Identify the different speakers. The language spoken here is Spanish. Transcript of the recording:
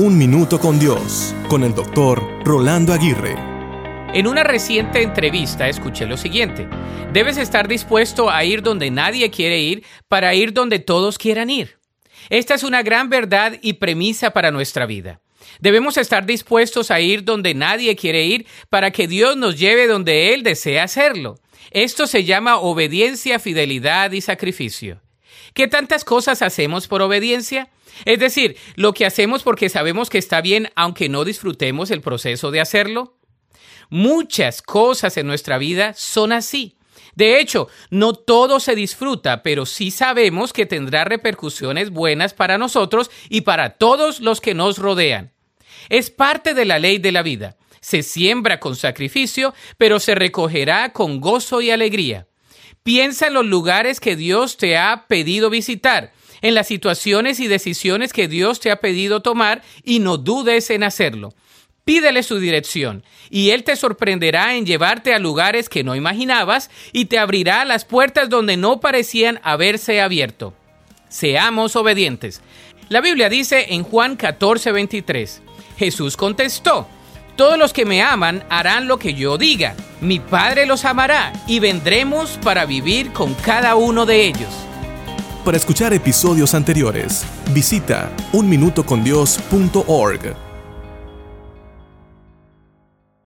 Speaker 1: Un Minuto con Dios, con el doctor Rolando Aguirre.
Speaker 2: En una reciente entrevista escuché lo siguiente. Debes estar dispuesto a ir donde nadie quiere ir para ir donde todos quieran ir. Esta es una gran verdad y premisa para nuestra vida. Debemos estar dispuestos a ir donde nadie quiere ir para que Dios nos lleve donde Él desea hacerlo. Esto se llama obediencia, fidelidad y sacrificio. ¿Qué tantas cosas hacemos por obediencia? Es decir, lo que hacemos porque sabemos que está bien aunque no disfrutemos el proceso de hacerlo. Muchas cosas en nuestra vida son así. De hecho, no todo se disfruta, pero sí sabemos que tendrá repercusiones buenas para nosotros y para todos los que nos rodean. Es parte de la ley de la vida. Se siembra con sacrificio, pero se recogerá con gozo y alegría. Piensa en los lugares que Dios te ha pedido visitar, en las situaciones y decisiones que Dios te ha pedido tomar y no dudes en hacerlo. Pídele su dirección y Él te sorprenderá en llevarte a lugares que no imaginabas y te abrirá las puertas donde no parecían haberse abierto. Seamos obedientes. La Biblia dice en Juan 14, 23, Jesús contestó, todos los que me aman harán lo que yo diga. Mi Padre los amará y vendremos para vivir con cada uno de ellos.
Speaker 1: Para escuchar episodios anteriores, visita unminutocondios.org.